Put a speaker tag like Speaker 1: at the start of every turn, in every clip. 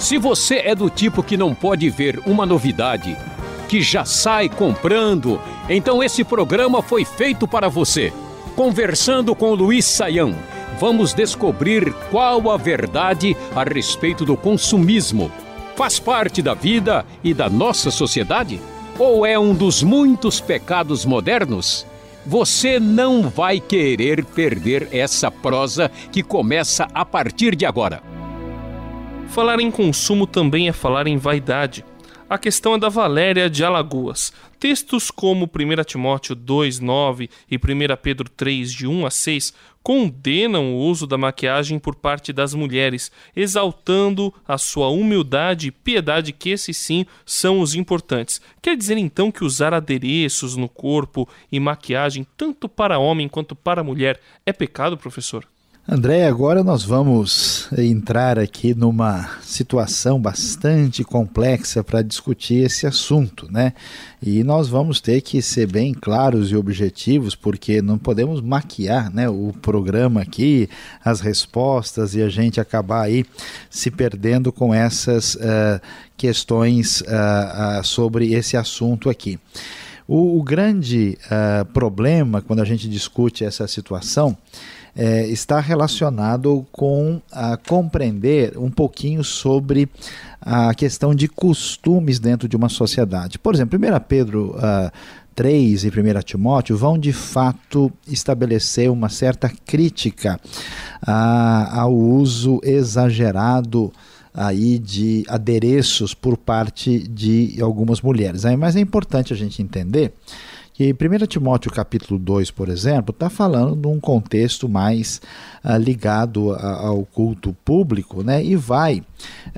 Speaker 1: Se você é do tipo que não pode ver uma novidade, que já sai comprando, então esse programa foi feito para você. Conversando com Luiz Saião, vamos descobrir qual a verdade a respeito do consumismo. Faz parte da vida e da nossa sociedade? Ou é um dos muitos pecados modernos? Você não vai querer perder essa prosa que começa a partir de agora.
Speaker 2: Falar em consumo também é falar em vaidade. A questão é da Valéria de Alagoas. Textos como 1 Timóteo 2, 9 e 1 Pedro 3, de 1 a 6, condenam o uso da maquiagem por parte das mulheres, exaltando a sua humildade e piedade, que esses sim são os importantes. Quer dizer então que usar adereços no corpo e maquiagem, tanto para homem quanto para mulher, é pecado, professor?
Speaker 3: André, agora nós vamos entrar aqui numa situação bastante complexa para discutir esse assunto, né? E nós vamos ter que ser bem claros e objetivos, porque não podemos maquiar né, o programa aqui, as respostas e a gente acabar aí se perdendo com essas uh, questões uh, uh, sobre esse assunto aqui. O, o grande problema quando a gente discute essa situação é, está relacionado com a compreender um pouquinho sobre a questão de costumes dentro de uma sociedade. Por exemplo, 1 Pedro uh, 3 e 1 Timóteo vão de fato estabelecer uma certa crítica uh, ao uso exagerado aí de adereços por parte de algumas mulheres. Mas é importante a gente entender que 1 Timóteo capítulo 2, por exemplo, está falando de um contexto mais ah, ligado a, ao culto público, né? E vai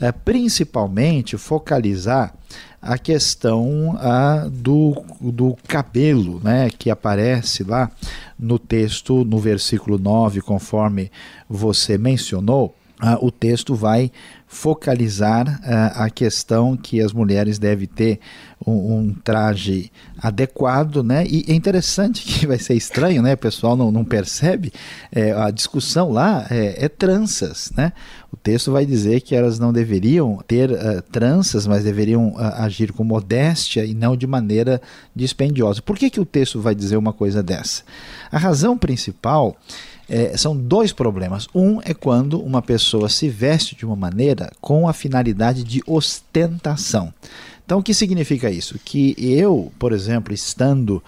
Speaker 3: ah, principalmente focalizar a questão ah, do, do cabelo, né? Que aparece lá no texto, no versículo 9, conforme você mencionou. O texto vai focalizar uh, a questão que as mulheres devem ter um, um, traje adequado, né? E é interessante que vai ser estranho, né? O pessoal não, não percebe. É, a discussão lá é, é, tranças, né? Texto vai dizer que elas não deveriam ter uh, tranças, mas deveriam uh, agir com modéstia e não de maneira dispendiosa. Por que, que o texto vai dizer uma coisa dessa? A razão principal é, são dois problemas. Um é quando uma pessoa se veste de uma maneira com a finalidade de ostentação. Então, o que significa isso? Que eu, por exemplo, estando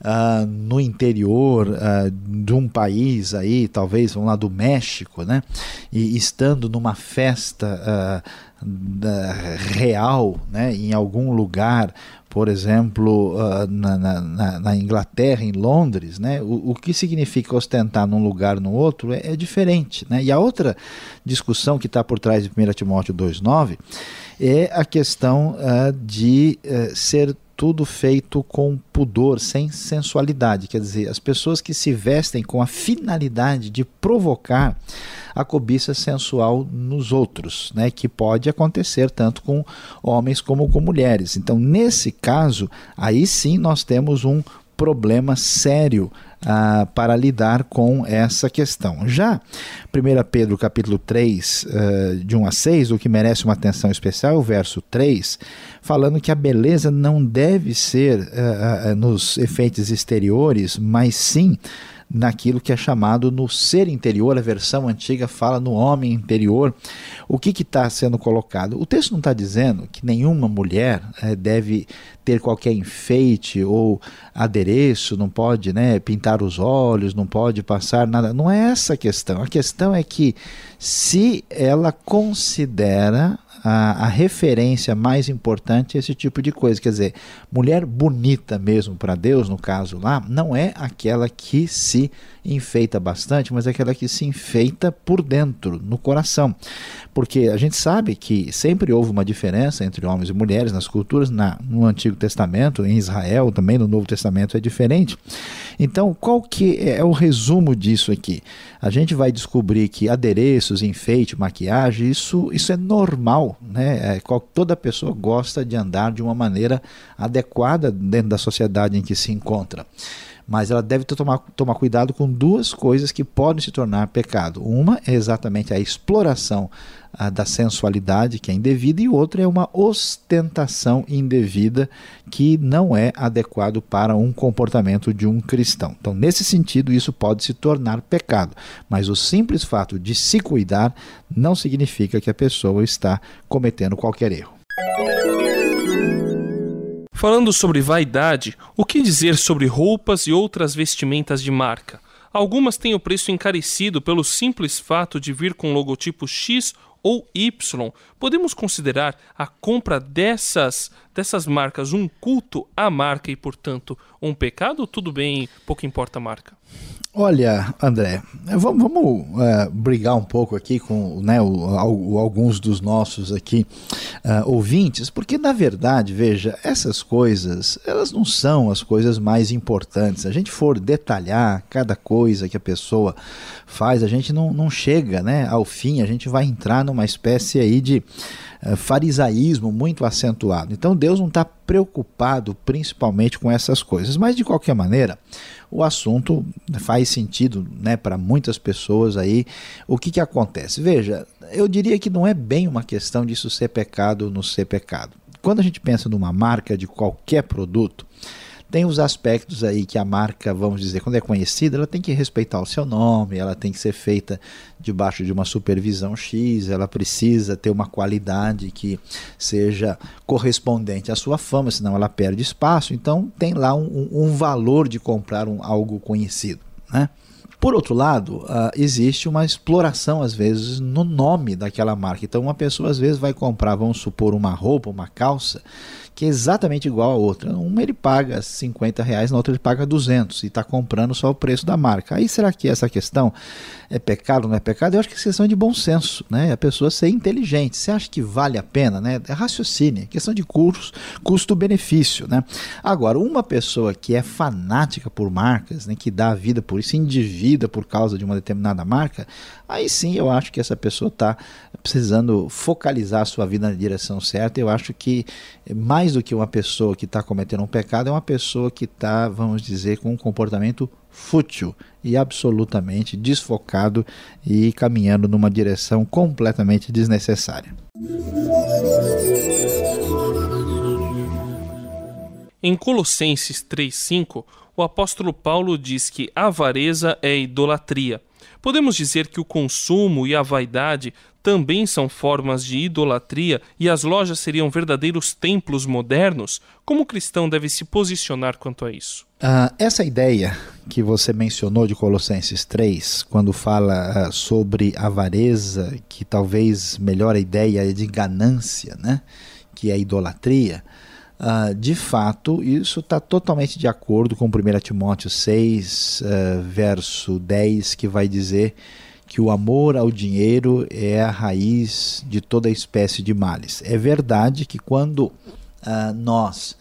Speaker 3: uh, no interior uh, de um país aí, talvez vamos lá do México, né? E estando numa festa uh, real, né? Em algum lugar por exemplo, na, na, na, Inglaterra, em Londres, né, o, o, que significa ostentar num lugar no outro é, é diferente. Né? E a outra discussão que está por trás de 1 Timóteo 2,9 é a questão uh, de uh, ser tudo feito com pudor, sem sensualidade. Quer dizer, as pessoas que se vestem com a finalidade de provocar a cobiça sensual nos outros, né, que pode acontecer tanto com homens como com mulheres. Então, nesse caso, aí sim nós temos um problema sério ah, para lidar com essa questão. Já 1 Pedro capítulo 3, uh, de 1 a 6, o que merece uma atenção especial é o verso 3, falando que a beleza não deve ser uh, uh, nos efeitos exteriores, mas sim naquilo que é chamado no ser interior, a versão antiga fala no homem interior. O que está sendo colocado? O texto não está dizendo que nenhuma mulher é, deve ter qualquer enfeite ou adereço, não pode né, pintar os olhos, não pode passar nada. Não é essa a questão. A questão é que se ela considera a, a referência mais importante é esse tipo de coisa. Quer dizer, mulher bonita mesmo para Deus, no caso lá, não é aquela que se enfeita bastante, mas é aquela que se enfeita por dentro, no coração. Porque a gente sabe que sempre houve uma diferença entre homens e mulheres nas culturas, na, no Antigo Testamento, em Israel, também no Novo Testamento é diferente. Então, qual que é o resumo disso aqui? A gente vai descobrir que adereços, enfeite, maquiagem, isso, isso é normal, né? É, toda pessoa gosta de andar de uma maneira adequada dentro da sociedade em que se encontra. Mas ela deve tomar, tomar cuidado com duas coisas que podem se tornar pecado. Uma é exatamente a exploração ah, da sensualidade, que é indevida, e outra é uma ostentação indevida, que não é adequado para um comportamento de um cristão. Então, nesse sentido, isso pode se tornar pecado, mas o simples fato de se cuidar não significa que a pessoa está cometendo qualquer erro.
Speaker 2: Falando sobre vaidade, o que dizer sobre roupas e outras vestimentas de marca? Algumas têm o preço encarecido pelo simples fato de vir com logotipo X ou Y. Podemos considerar a compra dessas dessas marcas um culto à marca e, portanto, um pecado? Tudo bem, pouco importa a marca.
Speaker 3: Olha, André, vamos, vamos uh, brigar um pouco aqui com né, o, o, alguns dos nossos aqui uh, ouvintes, porque na verdade, veja, essas coisas, elas não são as coisas mais importantes. Se a gente for detalhar cada coisa que a pessoa faz, a gente não, não chega né, ao fim, a gente vai entrar numa espécie aí de farisaísmo muito acentuado. Então Deus não está preocupado principalmente com essas coisas, mas de qualquer maneira o assunto faz sentido né, para muitas pessoas aí. O que, que acontece? Veja, eu diria que não é bem uma questão disso ser pecado ou não ser pecado. Quando a gente pensa numa marca de qualquer produto, tem os aspectos aí que a marca, vamos dizer, quando é conhecida, ela tem que respeitar o seu nome, ela tem que ser feita debaixo de uma supervisão X, ela precisa ter uma qualidade que seja correspondente à sua fama, senão ela perde espaço. Então tem lá um, um valor de comprar um, algo conhecido. Né? Por outro lado, uh, existe uma exploração, às vezes, no nome daquela marca. Então, uma pessoa, às vezes, vai comprar, vamos supor, uma roupa, uma calça, que é exatamente igual a outra. Uma ele paga 50 reais, na outra ele paga 200 e está comprando só o preço da marca. Aí será que essa questão é pecado ou não é pecado? Eu acho que é questão de bom senso, né? A pessoa ser inteligente. Você acha que vale a pena, né? É raciocínio, é questão de custo-benefício, né? Agora, uma pessoa que é fanática por marcas, né, que dá a vida por isso, endivida por causa de uma determinada marca, aí sim eu acho que essa pessoa está precisando focalizar a sua vida na direção certa. Eu acho que mais do que uma pessoa que está cometendo um pecado, é uma pessoa que está, vamos dizer, com um comportamento fútil e absolutamente desfocado e caminhando numa direção completamente desnecessária.
Speaker 2: Em Colossenses 3:5, o apóstolo Paulo diz que avareza é idolatria. Podemos dizer que o consumo e a vaidade também são formas de idolatria e as lojas seriam verdadeiros templos modernos? Como o cristão deve se posicionar quanto a isso?
Speaker 3: Uh, essa ideia que você mencionou de Colossenses 3, quando fala uh, sobre avareza, que talvez melhor a ideia é de ganância, né? que é idolatria, Uh, de fato, isso está totalmente de acordo com 1 Timóteo 6, uh, verso 10, que vai dizer que o amor ao dinheiro é a raiz de toda espécie de males. É verdade que quando uh, nós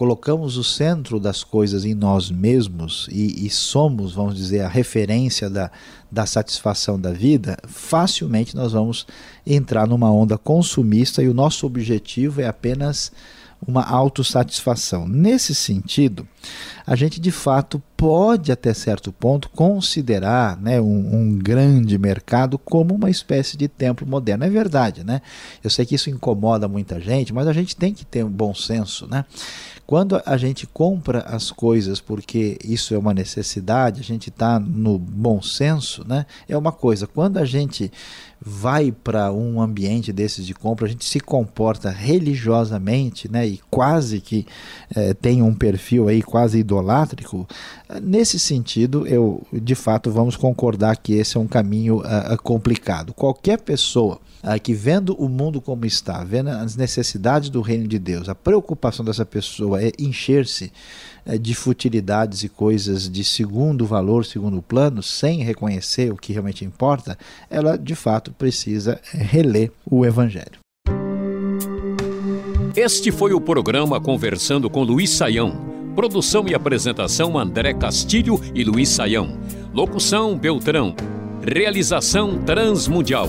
Speaker 3: colocamos o centro das coisas em nós mesmos e, e, somos, vamos dizer, a referência da, da satisfação da vida, facilmente nós vamos entrar numa onda consumista e o nosso objetivo é apenas uma autossatisfação. Nesse sentido, a gente de fato pode, até certo ponto, considerar né, um, um, grande mercado como uma espécie de templo moderno. É verdade, né? Eu sei que isso incomoda muita gente, mas a gente tem que ter um bom senso, né? Quando a gente compra as coisas porque isso é uma necessidade, a gente está no bom senso, né? É uma coisa. Quando a gente vai para um ambiente desses de compra, a gente se comporta religiosamente, né? E quase que é, tem um perfil aí quase idolátrico. Nesse sentido, eu de fato vamos concordar que esse é um caminho uh, complicado. Qualquer pessoa que vendo o mundo como está, vendo as necessidades do reino de Deus, a preocupação dessa pessoa é encher-se é, de futilidades e coisas de segundo valor, segundo plano, sem reconhecer o que realmente importa, ela de fato precisa é, reler o Evangelho.
Speaker 1: Este foi o programa Conversando com Luiz Saião. Produção e apresentação André Castilho e Luiz Saião. Locução Beltrão. Realização Transmundial.